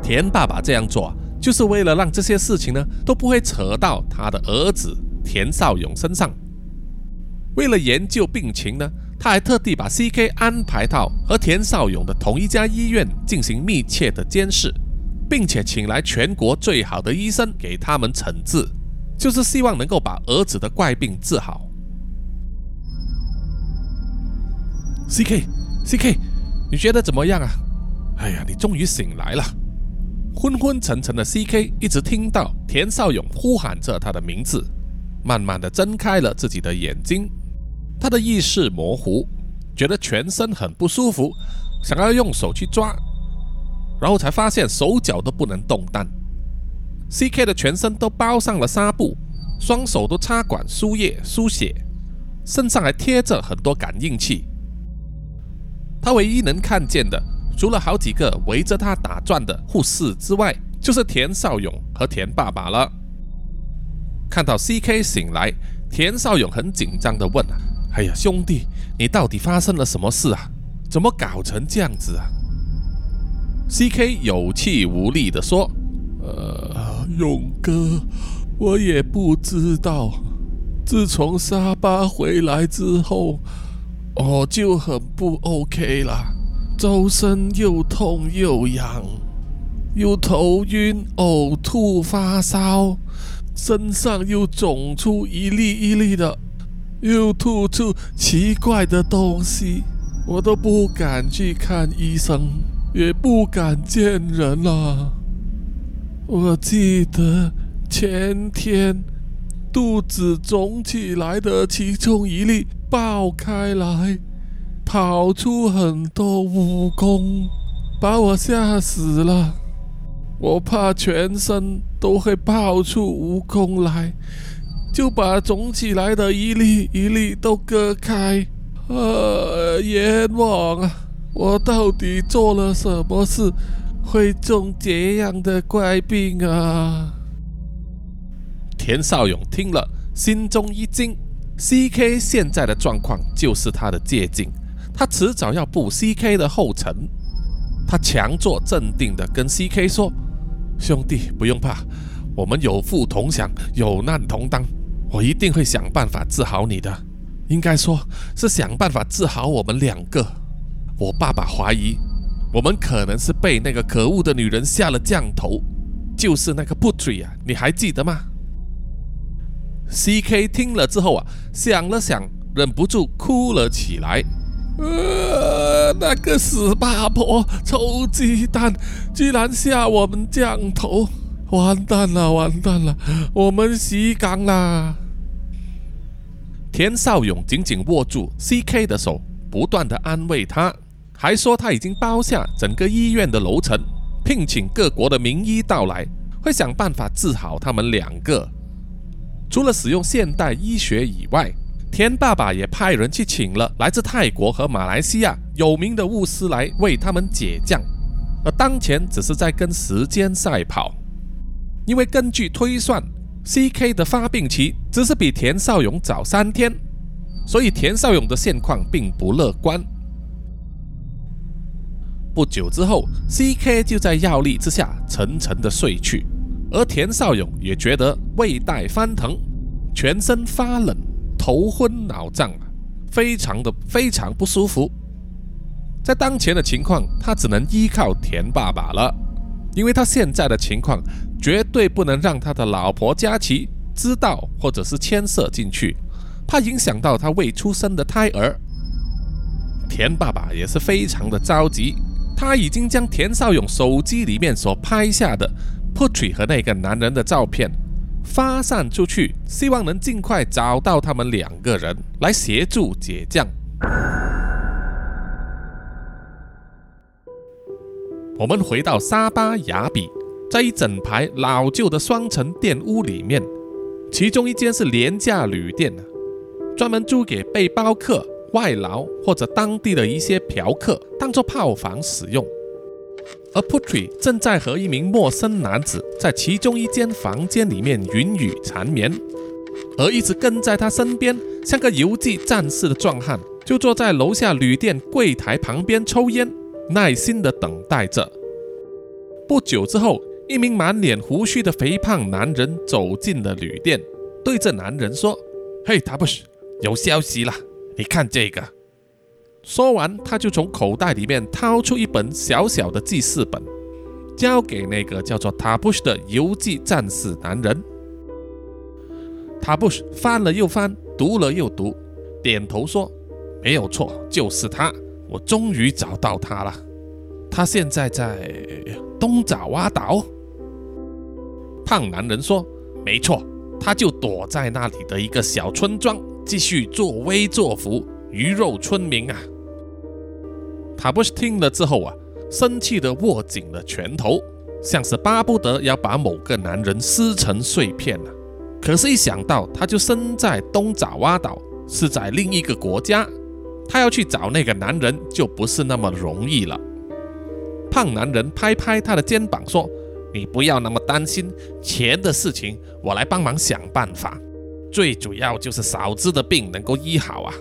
田爸爸这样做，就是为了让这些事情呢都不会扯到他的儿子田少勇身上。为了研究病情呢，他还特地把 C.K. 安排到和田少勇的同一家医院进行密切的监视，并且请来全国最好的医生给他们诊治，就是希望能够把儿子的怪病治好。C K C K，你觉得怎么样啊？哎呀，你终于醒来了。昏昏沉沉的 C K 一直听到田少勇呼喊着他的名字，慢慢的睁开了自己的眼睛。他的意识模糊，觉得全身很不舒服，想要用手去抓，然后才发现手脚都不能动弹。C K 的全身都包上了纱布，双手都插管输液输血，身上还贴着很多感应器。他唯一能看见的，除了好几个围着他打转的护士之外，就是田少勇和田爸爸了。看到 C.K 醒来，田少勇很紧张地问：“啊，哎呀，兄弟，你到底发生了什么事啊？怎么搞成这样子啊？”C.K 有气无力地说：“呃，勇哥，我也不知道。自从沙巴回来之后。”我就很不 OK 啦，周身又痛又痒，又头晕、呕吐、发烧，身上又肿出一粒一粒的，又吐出奇怪的东西，我都不敢去看医生，也不敢见人了。我记得前天肚子肿起来的其中一粒爆开来，跑出很多蜈蚣，把我吓死了。我怕全身都会爆出蜈蚣来，就把肿起来的一粒一粒都割开。呃，阎王啊！我到底做了什么事，会中这样的怪病啊？田少勇听了，心中一惊。C.K. 现在的状况就是他的借镜，他迟早要步 C.K. 的后尘。他强作镇定地跟 C.K. 说：“兄弟，不用怕，我们有福同享，有难同当，我一定会想办法治好你的。”应该说是想办法治好我们两个。我爸爸怀疑我们可能是被那个可恶的女人下了降头，就是那个 Putri 啊，你还记得吗？C.K. 听了之后啊，想了想，忍不住哭了起来。呃，那个死八婆臭鸡蛋，居然下我们降头，完蛋了，完蛋了，我们洗岗啦！田少勇紧紧握住 C.K. 的手，不断的安慰他，还说他已经包下整个医院的楼层，聘请各国的名医到来，会想办法治好他们两个。除了使用现代医学以外，田爸爸也派人去请了来自泰国和马来西亚有名的巫师来为他们解降，而当前只是在跟时间赛跑，因为根据推算。C.K. 的发病期只是比田少勇早三天，所以田少勇的现况并不乐观。不久之后，C.K. 就在药力之下沉沉的睡去，而田少勇也觉得胃袋翻腾，全身发冷，头昏脑胀啊，非常的非常不舒服。在当前的情况，他只能依靠田爸爸了，因为他现在的情况。绝对不能让他的老婆佳琪知道，或者是牵涉进去，怕影响到他未出生的胎儿。田爸爸也是非常的着急，他已经将田少勇手机里面所拍下的 Putri 和那个男人的照片发散出去，希望能尽快找到他们两个人来协助解降。我们回到沙巴雅比。在一整排老旧的双层店屋里面，其中一间是廉价旅店专门租给背包客、外劳或者当地的一些嫖客当做炮房使用。而 Putri 正在和一名陌生男子在其中一间房间里面云雨缠绵，而一直跟在他身边像个游击战士的壮汉就坐在楼下旅店柜台旁边抽烟，耐心的等待着。不久之后。一名满脸胡须的肥胖男人走进了旅店，对着男人说：“嘿，塔布什，有消息了，你看这个。”说完，他就从口袋里面掏出一本小小的记事本，交给那个叫做塔布什的游击战士男人。塔布什翻了又翻，读了又读，点头说：“没有错，就是他，我终于找到他了。他现在在东爪哇岛。”胖男人说：“没错，他就躲在那里的一个小村庄，继续作威作福，鱼肉村民啊。”塔布什听了之后啊，生气的握紧了拳头，像是巴不得要把某个男人撕成碎片了。可是，一想到他就身在东爪哇岛，是在另一个国家，他要去找那个男人就不是那么容易了。胖男人拍拍他的肩膀说。你不要那么担心钱的事情，我来帮忙想办法。最主要就是嫂子的病能够医好啊。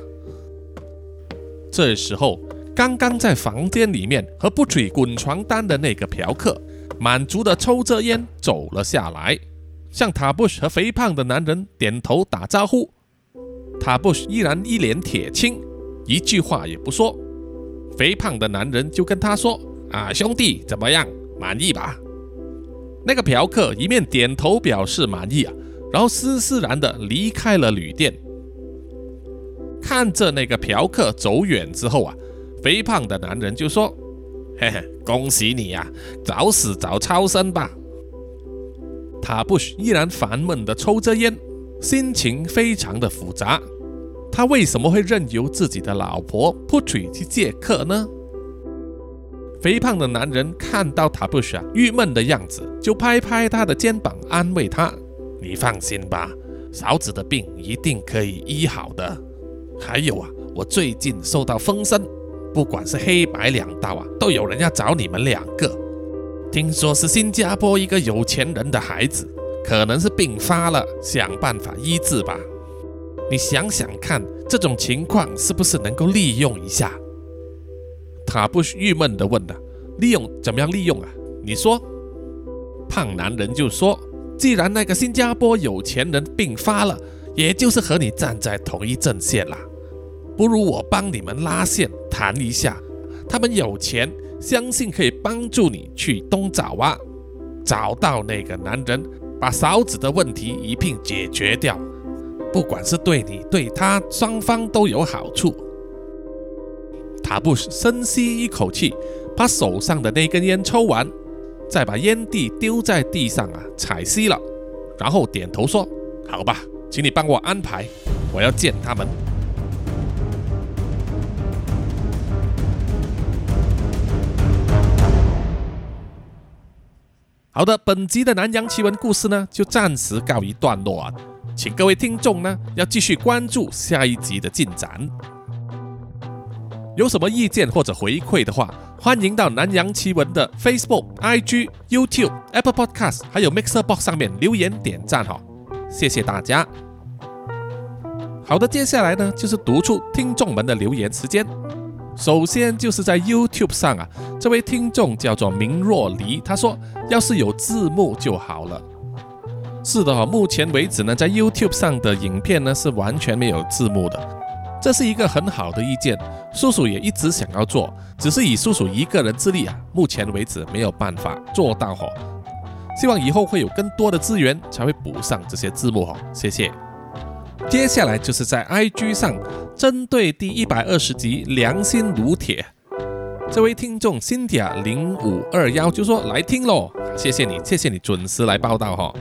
这时候，刚刚在房间里面和不嘴滚床单的那个嫖客，满足的抽着烟走了下来，向塔布什和肥胖的男人点头打招呼。塔布什依然一脸铁青，一句话也不说。肥胖的男人就跟他说：“啊，兄弟，怎么样，满意吧？”那个嫖客一面点头表示满意啊，然后斯斯然的离开了旅店。看着那个嫖客走远之后啊，肥胖的男人就说：“嘿嘿，恭喜你呀，早死早超生吧。”塔布什依然烦闷地抽着烟，心情非常的复杂。他为什么会任由自己的老婆 Putri 去借客呢？肥胖的男人看到塔布什郁闷的样子，就拍拍他的肩膀，安慰他：“你放心吧，嫂子的病一定可以医好的。还有啊，我最近受到风声，不管是黑白两道啊，都有人要找你们两个。听说是新加坡一个有钱人的孩子，可能是病发了，想办法医治吧。你想想看，这种情况是不是能够利用一下？”塔布郁闷地问道：“利用怎么样利用啊？你说。”胖男人就说：“既然那个新加坡有钱人病发了，也就是和你站在同一阵线啦，不如我帮你们拉线谈一下。他们有钱，相信可以帮助你去东找啊，找到那个男人，把嫂子的问题一并解决掉。不管是对你对他，双方都有好处。”塔布深吸一口气，把手上的那根烟抽完，再把烟蒂丢在地上啊，踩熄了，然后点头说：“好吧，请你帮我安排，我要见他们。”好的，本集的南洋奇闻故事呢，就暂时告一段落啊，请各位听众呢，要继续关注下一集的进展。有什么意见或者回馈的话，欢迎到南洋奇闻的 Facebook、IG、YouTube、Apple Podcast 还有 Mixer Box 上面留言点赞哈，谢谢大家。好的，接下来呢就是读出听众们的留言时间。首先就是在 YouTube 上啊，这位听众叫做明若离，他说要是有字幕就好了。是的哈，目前为止呢，在 YouTube 上的影片呢是完全没有字幕的。这是一个很好的意见，叔叔也一直想要做，只是以叔叔一个人之力啊，目前为止没有办法做到哈。希望以后会有更多的资源才会补上这些字幕哈，谢谢。接下来就是在 IG 上针对第一百二十集良心如铁，这位听众 Cynthia 零五二幺就说来听喽，谢谢你，谢谢你准时来报道哈。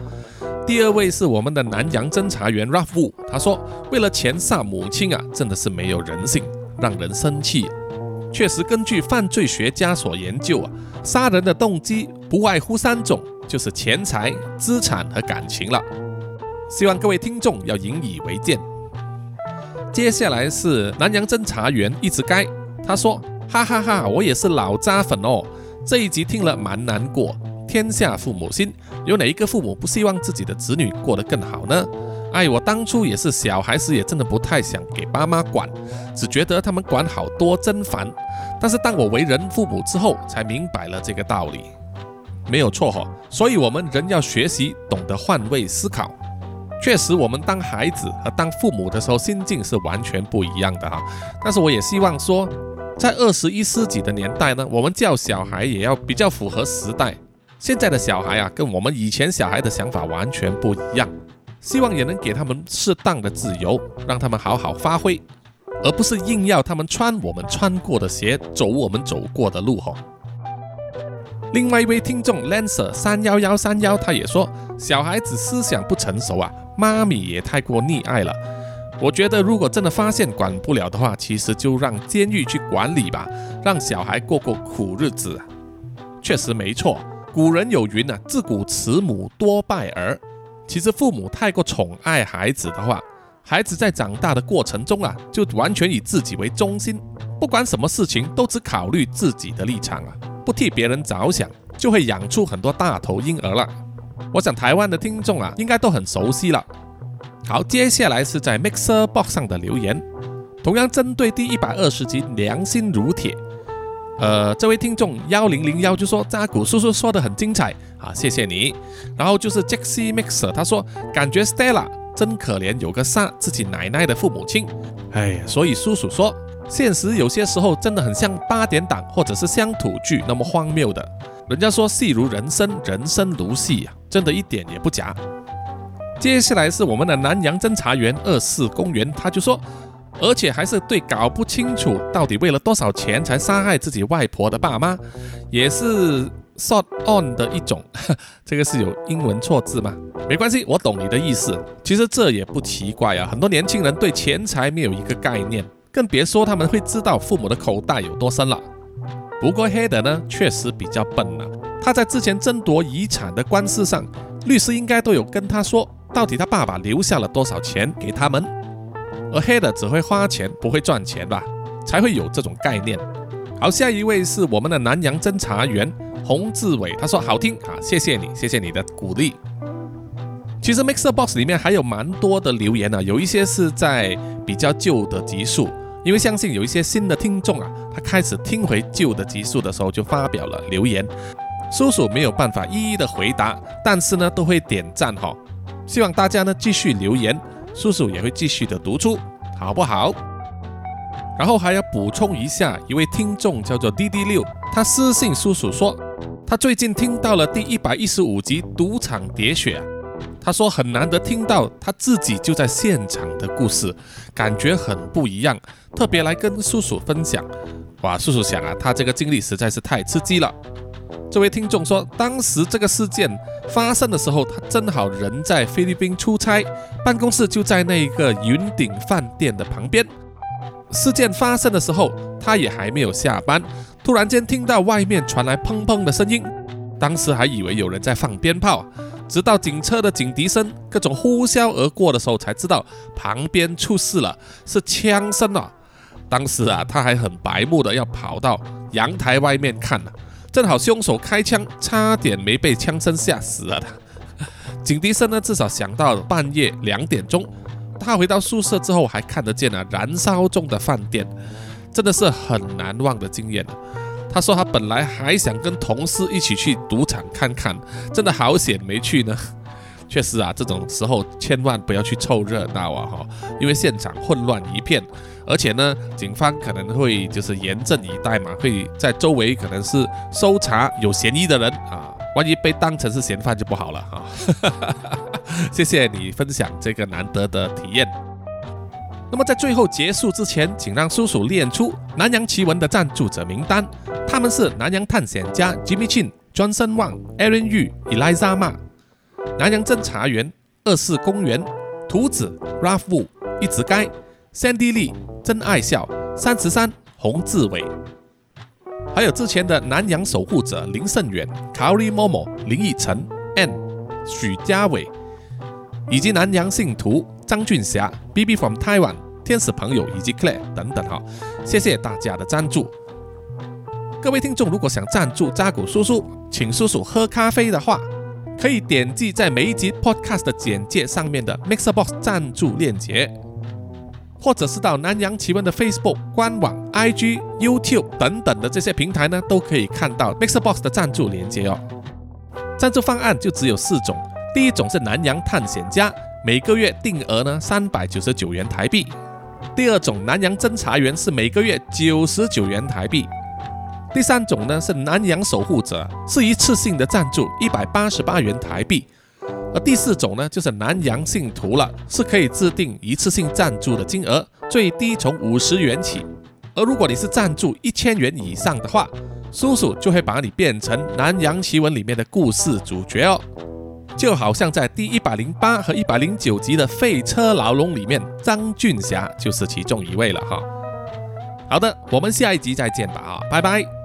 第二位是我们的南洋侦查员 Ruff，他说：“为了钱杀母亲啊，真的是没有人性，让人生气。确实，根据犯罪学家所研究啊，杀人的动机不外乎三种，就是钱财、资产和感情了。希望各位听众要引以为戒。”接下来是南洋侦查员一直该，他说：“哈哈哈，我也是老渣粉哦，这一集听了蛮难过。”天下父母心，有哪一个父母不希望自己的子女过得更好呢？哎，我当初也是小孩时，也真的不太想给爸妈管，只觉得他们管好多真烦。但是当我为人父母之后，才明白了这个道理，没有错哈。所以，我们人要学习懂得换位思考。确实，我们当孩子和当父母的时候，心境是完全不一样的哈。但是，我也希望说，在二十一世纪的年代呢，我们教小孩也要比较符合时代。现在的小孩啊，跟我们以前小孩的想法完全不一样。希望也能给他们适当的自由，让他们好好发挥，而不是硬要他们穿我们穿过的鞋，走我们走过的路吼。另外一位听众 Lancer 三幺幺三幺，他也说，小孩子思想不成熟啊，妈咪也太过溺爱了。我觉得如果真的发现管不了的话，其实就让监狱去管理吧，让小孩过过苦日子。确实没错。古人有云啊，自古慈母多败儿。其实父母太过宠爱孩子的话，孩子在长大的过程中啊，就完全以自己为中心，不管什么事情都只考虑自己的立场啊，不替别人着想，就会养出很多大头婴儿了。我想台湾的听众啊，应该都很熟悉了。好，接下来是在 Mixer Box 上的留言，同样针对第一百二十集《良心如铁》。呃，这位听众幺零零幺就说扎古叔叔说的很精彩啊，谢谢你。然后就是 Jaxie Mixer，他说感觉 Stella 真可怜，有个杀自己奶奶的父母亲。哎呀，所以叔叔说，现实有些时候真的很像八点档或者是乡土剧那么荒谬的。人家说戏如人生，人生如戏呀，真的一点也不假。接下来是我们的南洋侦查员二四公园，他就说。而且还是对搞不清楚到底为了多少钱才杀害自己外婆的爸妈，也是 sort on 的一种。这个是有英文错字吗？没关系，我懂你的意思。其实这也不奇怪啊，很多年轻人对钱财没有一个概念，更别说他们会知道父母的口袋有多深了。不过黑的呢，确实比较笨了。他在之前争夺遗产的官司上，律师应该都有跟他说，到底他爸爸留下了多少钱给他们。而黑的只会花钱，不会赚钱吧？才会有这种概念。好，下一位是我们的南洋侦查员洪志伟，他说好听啊，谢谢你，谢谢你的鼓励。其实 Mixer Box 里面还有蛮多的留言呢，有一些是在比较旧的集数，因为相信有一些新的听众啊，他开始听回旧的集数的时候就发表了留言，叔叔没有办法一一的回答，但是呢都会点赞哈，希望大家呢继续留言。叔叔也会继续的读出，好不好？然后还要补充一下，一位听众叫做滴滴六，他私信叔叔说，他最近听到了第一百一十五集《赌场喋血》，他说很难得听到他自己就在现场的故事，感觉很不一样，特别来跟叔叔分享。哇，叔叔想啊，他这个经历实在是太刺激了。这位听众说，当时这个事件发生的时候，他正好人在菲律宾出差，办公室就在那一个云顶饭店的旁边。事件发生的时候，他也还没有下班，突然间听到外面传来砰砰的声音，当时还以为有人在放鞭炮，直到警车的警笛声各种呼啸而过的时候，才知道旁边出事了，是枪声啊！当时啊，他还很白目的要跑到阳台外面看呢。正好凶手开枪，差点没被枪声吓死了。警笛声呢，至少响到半夜两点钟。他回到宿舍之后，还看得见了燃烧中的饭店，真的是很难忘的经验。他说他本来还想跟同事一起去赌场看看，真的好险没去呢。确实啊，这种时候千万不要去凑热闹啊哈，因为现场混乱一片。而且呢，警方可能会就是严阵以待嘛，会在周围可能是搜查有嫌疑的人啊，万一被当成是嫌犯就不好了哈。谢谢你分享这个难得的体验。那么在最后结束之前，请让叔叔列出南洋奇闻的赞助者名单，他们是南洋探险家 Jimmy Chin、Johnson Wang、Aaron Yu、Eliza Ma、南洋侦查员二世公园、图子 Ralph Wu、一直该、Sandy Lee。真爱笑三十三洪志伟，还有之前的南洋守护者林胜远、Kari Momo、林以晨、N、许家伟，以及南洋信徒张俊霞、B B from Taiwan、天使朋友以及 Claire 等等哈，谢谢大家的赞助。各位听众，如果想赞助扎古叔叔，请叔叔喝咖啡的话，可以点击在每一集 Podcast 的简介上面的 Mixer Box 赞助链接。或者是到南洋奇闻的 Facebook 官网、IG、YouTube 等等的这些平台呢，都可以看到 Mixbox 的赞助链接哦。赞助方案就只有四种，第一种是南洋探险家，每个月定额呢三百九十九元台币；第二种南洋侦查员是每个月九十九元台币；第三种呢是南洋守护者，是一次性的赞助一百八十八元台币。而第四种呢，就是南洋信徒了，是可以制定一次性赞助的金额，最低从五十元起。而如果你是赞助一千元以上的话，叔叔就会把你变成南洋奇闻里面的故事主角哦，就好像在第一百零八和一百零九集的废车牢笼里面，张俊霞就是其中一位了哈。好的，我们下一集再见吧啊，拜拜。